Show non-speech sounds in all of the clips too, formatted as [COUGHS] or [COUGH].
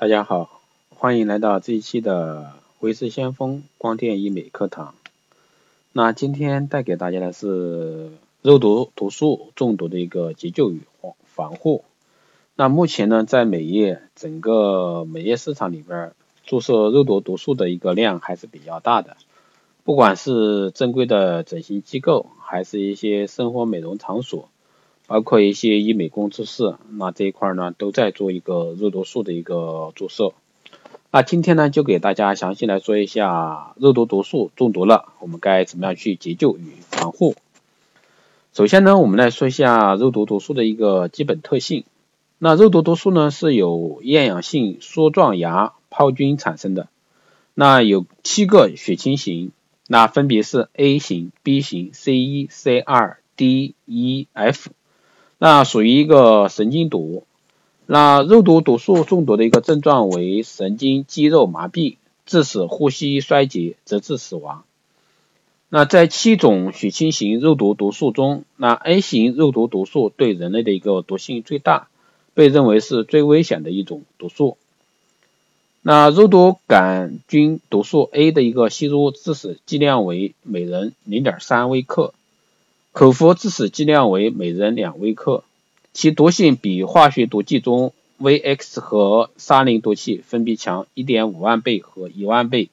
大家好，欢迎来到这一期的维斯先锋光电医美课堂。那今天带给大家的是肉毒毒素中毒的一个急救与防防护。那目前呢，在美业整个美业市场里边，注射肉毒毒素的一个量还是比较大的。不管是正规的整形机构，还是一些生活美容场所。包括一些医美工作室，那这一块呢都在做一个肉毒素的一个注射。那今天呢就给大家详细来说一下肉毒毒素中毒了，我们该怎么样去急救与防护。首先呢，我们来说一下肉毒毒素的一个基本特性。那肉毒毒素呢是由厌氧性梭状芽孢菌产生的，那有七个血清型，那分别是 A 型、B 型、C 一、C 二、D、一、F。那属于一个神经毒，那肉毒毒素中毒的一个症状为神经肌肉麻痹，致使呼吸衰竭，直至死亡。那在七种血清型肉毒毒素中，那 A 型肉毒毒素对人类的一个毒性最大，被认为是最危险的一种毒素。那肉毒杆菌毒素 A 的一个吸入致死剂量为每人零点三微克。口服致死剂量为每人两微克，其毒性比化学毒剂中 VX 和沙林毒气分别强1.5万倍和1万倍，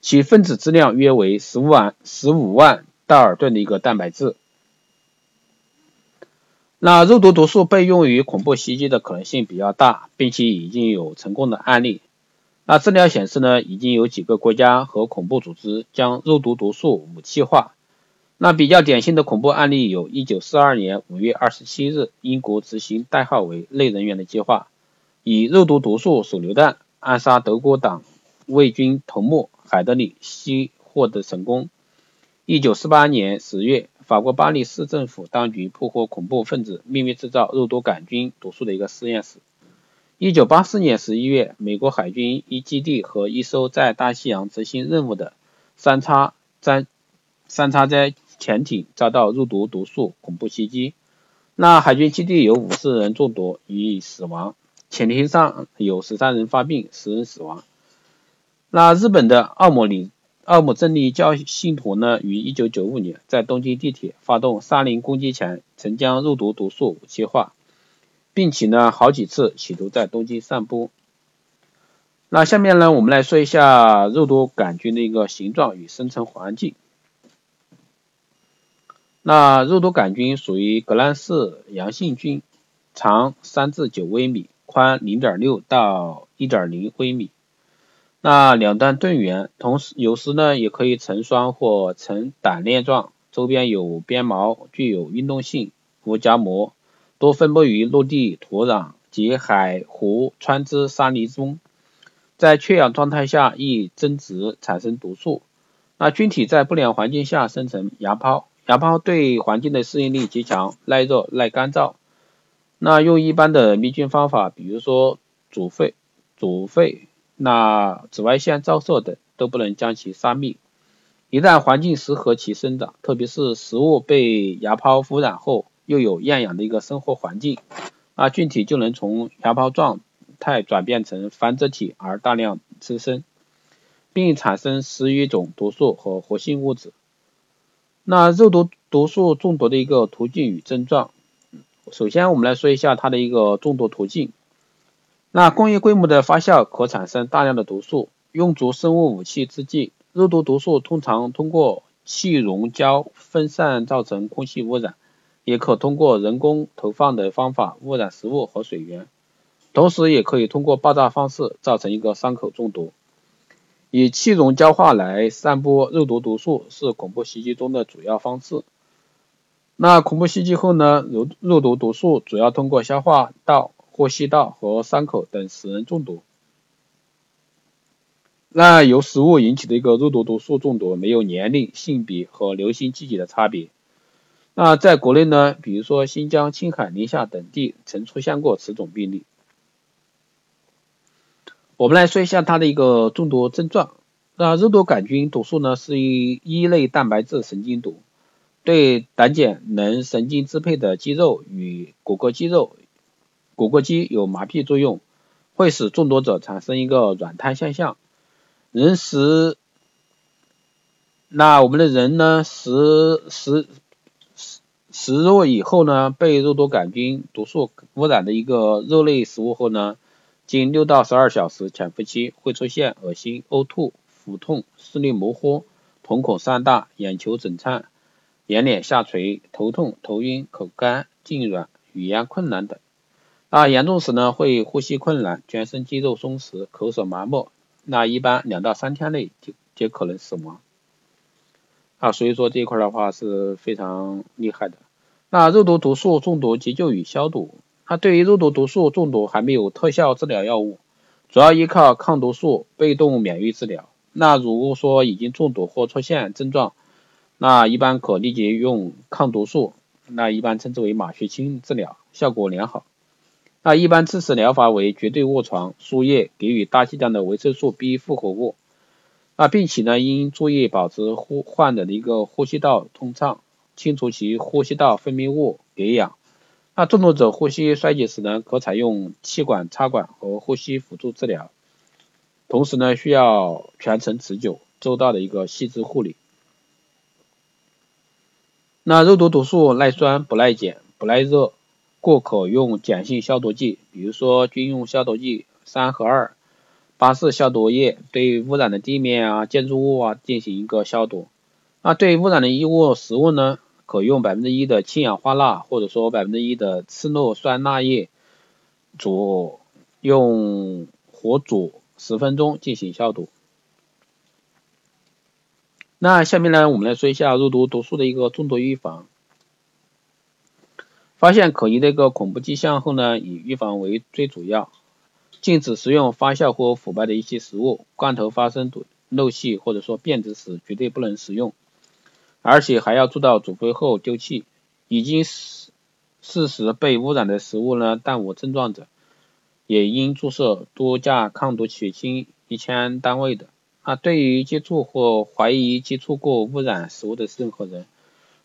其分子质量约为15万15万道尔顿的一个蛋白质。那肉毒毒素被用于恐怖袭击的可能性比较大，并且已经有成功的案例。那资料显示呢，已经有几个国家和恐怖组织将肉毒毒素武器化。那比较典型的恐怖案例有1942年5月27日，英国执行代号为“类人猿”的计划，以肉毒毒素手榴弹暗杀德国党卫军头目海德里希获得成功。1948年10月，法国巴黎市政府当局破获恐怖分子秘密制造肉毒杆菌毒素的一个实验室。1984年11月，美国海军一基地和一艘在大西洋执行任务的三叉在三叉在潜艇遭到肉毒毒素恐怖袭击，那海军基地有五十人中毒，予以死亡。潜艇上有十三人发病，十人死亡。那日本的奥姆里奥姆真理教信徒呢，于一九九五年在东京地铁发动沙林攻击前，曾将肉毒毒素武器化，并且呢好几次企图在东京散播。那下面呢，我们来说一下肉毒杆菌的一个形状与生存环境。那肉毒杆菌属于革兰氏阳性菌，长三至九微米，宽零点六到一点零微米。那两端钝圆，同时有时呢也可以成双或成胆链状，周边有鞭毛，具有运动性，无夹膜，多分布于陆地、土壤及海湖川支沙泥中，在缺氧状态下易增殖产生毒素。那菌体在不良环境下生成芽孢。芽孢对环境的适应力极强，耐热耐干燥。那用一般的灭菌方法，比如说煮沸、煮沸，那紫外线照射等都不能将其杀灭。一旦环境适合其生长，特别是食物被芽孢污染后，又有厌氧的一个生活环境，那菌体就能从芽孢状态转变成繁殖体而大量滋生，并产生十余种毒素和活性物质。那肉毒毒素中毒的一个途径与症状，首先我们来说一下它的一个中毒途径。那工业规模的发酵可产生大量的毒素，用作生物武器之际，肉毒毒素通常通过气溶胶分散造成空气污染，也可通过人工投放的方法污染食物和水源，同时也可以通过爆炸方式造成一个伤口中毒。以气溶胶化来散播肉毒毒素是恐怖袭击中的主要方式。那恐怖袭击后呢？肉肉毒毒素主要通过消化道、呼吸道和伤口等使人中毒。那由食物引起的一个肉毒毒素中毒没有年龄、性别和流行季节的差别。那在国内呢，比如说新疆、青海、宁夏等地曾出现过此种病例。我们来说一下它的一个中毒症状。那肉毒杆菌毒素呢，是一一类蛋白质神经毒，对胆碱能神经支配的肌肉与骨骼肌肉、骨骼肌有麻痹作用，会使中毒者产生一个软瘫现象。人食，那我们的人呢食食食食肉以后呢，被肉毒杆菌毒素污染的一个肉类食物后呢，经六到十二小时潜伏期会出现恶心、呕吐、腹痛、视力模糊、瞳孔散大、眼球肿胀、眼睑下垂、头痛、头晕、口干、痉挛、语言困难等。那，严重时呢会呼吸困难、全身肌肉松弛、口舌麻木，那一般两到三天内就就可能死亡。啊，所以说这一块的话是非常厉害的。那肉毒毒素中毒急救与消毒，那对于肉毒毒素中毒还没有特效治疗药物，主要依靠抗毒素被动免疫治疗。那如果说已经中毒或出现症状，那一般可立即用抗毒素，那一般称之为马血清治疗，效果良好。那一般支持疗法为绝对卧床输液，给予大剂量的维生素 B 复合物。那并且呢，应注意保持呼患者的一个呼吸道通畅，清除其呼吸道分泌物，给氧。那中毒者呼吸衰竭时呢，可采用气管插管和呼吸辅助治疗。同时呢，需要全程持久、周到的一个细致护理。那肉毒毒素耐酸、不耐碱、不耐热。故可用碱性消毒剂，比如说军用消毒剂三合二、八四消毒液，对污染的地面啊、建筑物啊进行一个消毒。那对污染的衣物、食物呢，可用百分之一的氢氧化钠，或者说百分之一的次氯酸钠液煮，用火煮十分钟进行消毒。那下面呢，我们来说一下肉毒毒素的一个中毒预防。发现可疑的一个恐怖迹象后呢，以预防为最主要，禁止食用发酵或腐败的一些食物，罐头发生漏气或者说变质时绝对不能食用，而且还要做到煮沸后丢弃。已经事事实被污染的食物呢，但无症状者，也应注射多价抗毒血清一千单位的。啊，对于接触或怀疑接触过污染食物的任何人，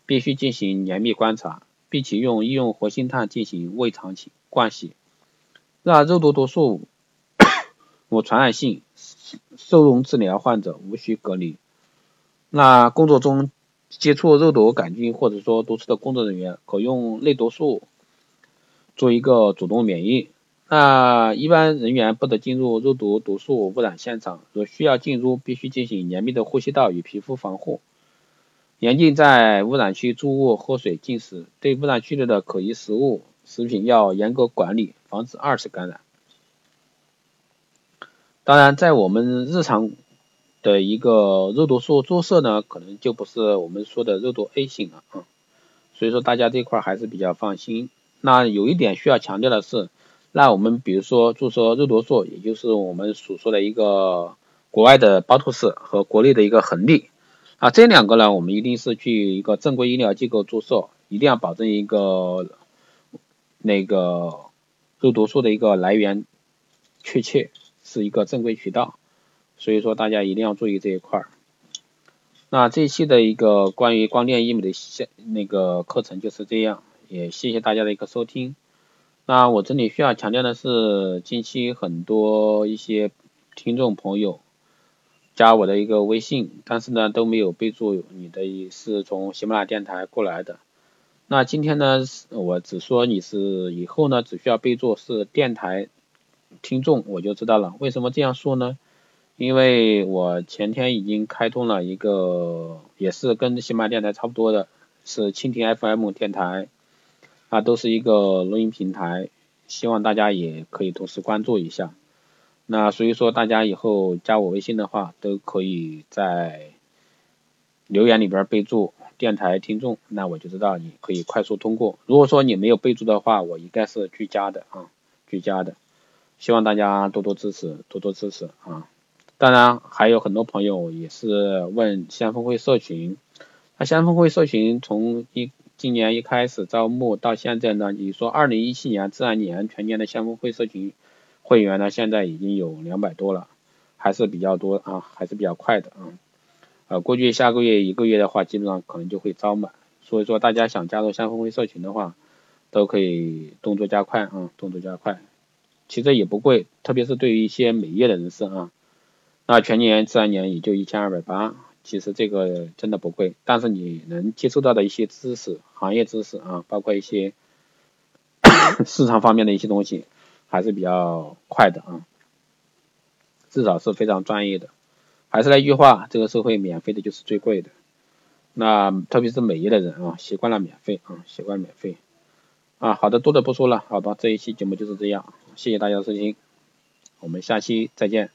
必须进行严密观察。并且用医用活性炭进行胃肠洗灌洗。那肉毒毒素无传染性，收容治疗患者无需隔离。那工作中接触肉毒杆菌或者说毒刺的工作人员，可用类毒素做一个主动免疫。那一般人员不得进入肉毒毒素污染现场，若需要进入，必须进行严密的呼吸道与皮肤防护。严禁在污染区住卧、喝水、进食。对污染区内的可疑食物、食品要严格管理，防止二次感染。当然，在我们日常的一个肉毒素注射呢，可能就不是我们说的肉毒 A 型了啊。所以说大家这块还是比较放心。那有一点需要强调的是，那我们比如说注射肉毒素，也就是我们所说的一个国外的巴图斯和国内的一个恒力。啊，这两个呢，我们一定是去一个正规医疗机构注射，一定要保证一个那个肉毒素的一个来源确切，是一个正规渠道，所以说大家一定要注意这一块儿。那这期的一个关于光电医美的线那个课程就是这样，也谢谢大家的一个收听。那我这里需要强调的是，近期很多一些听众朋友。加我的一个微信，但是呢都没有备注你的是从喜马拉雅电台过来的。那今天呢，我只说你是以后呢只需要备注是电台听众，我就知道了。为什么这样说呢？因为我前天已经开通了一个，也是跟喜马电台差不多的，是蜻蜓 FM 电台，啊，都是一个录音平台，希望大家也可以同时关注一下。那所以说，大家以后加我微信的话，都可以在留言里边备注电台听众，那我就知道你可以快速通过。如果说你没有备注的话，我应该是拒加的啊，拒加的。希望大家多多支持，多多支持啊！当然还有很多朋友也是问先锋会社群，那先锋会社群从一今年一开始招募到现在呢，你说二零一七年自然年全年的先锋会社群。会员呢，现在已经有两百多了，还是比较多啊，还是比较快的啊。呃，估计下个月一个月的话，基本上可能就会招满。所以说，大家想加入先锋会社群的话，都可以动作加快啊，动作加快。其实也不贵，特别是对于一些美业的人士啊，那全年自然年也就一千二百八，其实这个真的不贵，但是你能接触到的一些知识、行业知识啊，包括一些 [COUGHS] 市场方面的一些东西，还是比较快的啊，至少是非常专业的。还是那句话，这个社会免费的就是最贵的。那特别是美业的人啊，习惯了免费啊，习惯免费。啊，好的，多的不说了，好吧，这一期节目就是这样，谢谢大家收听，我们下期再见。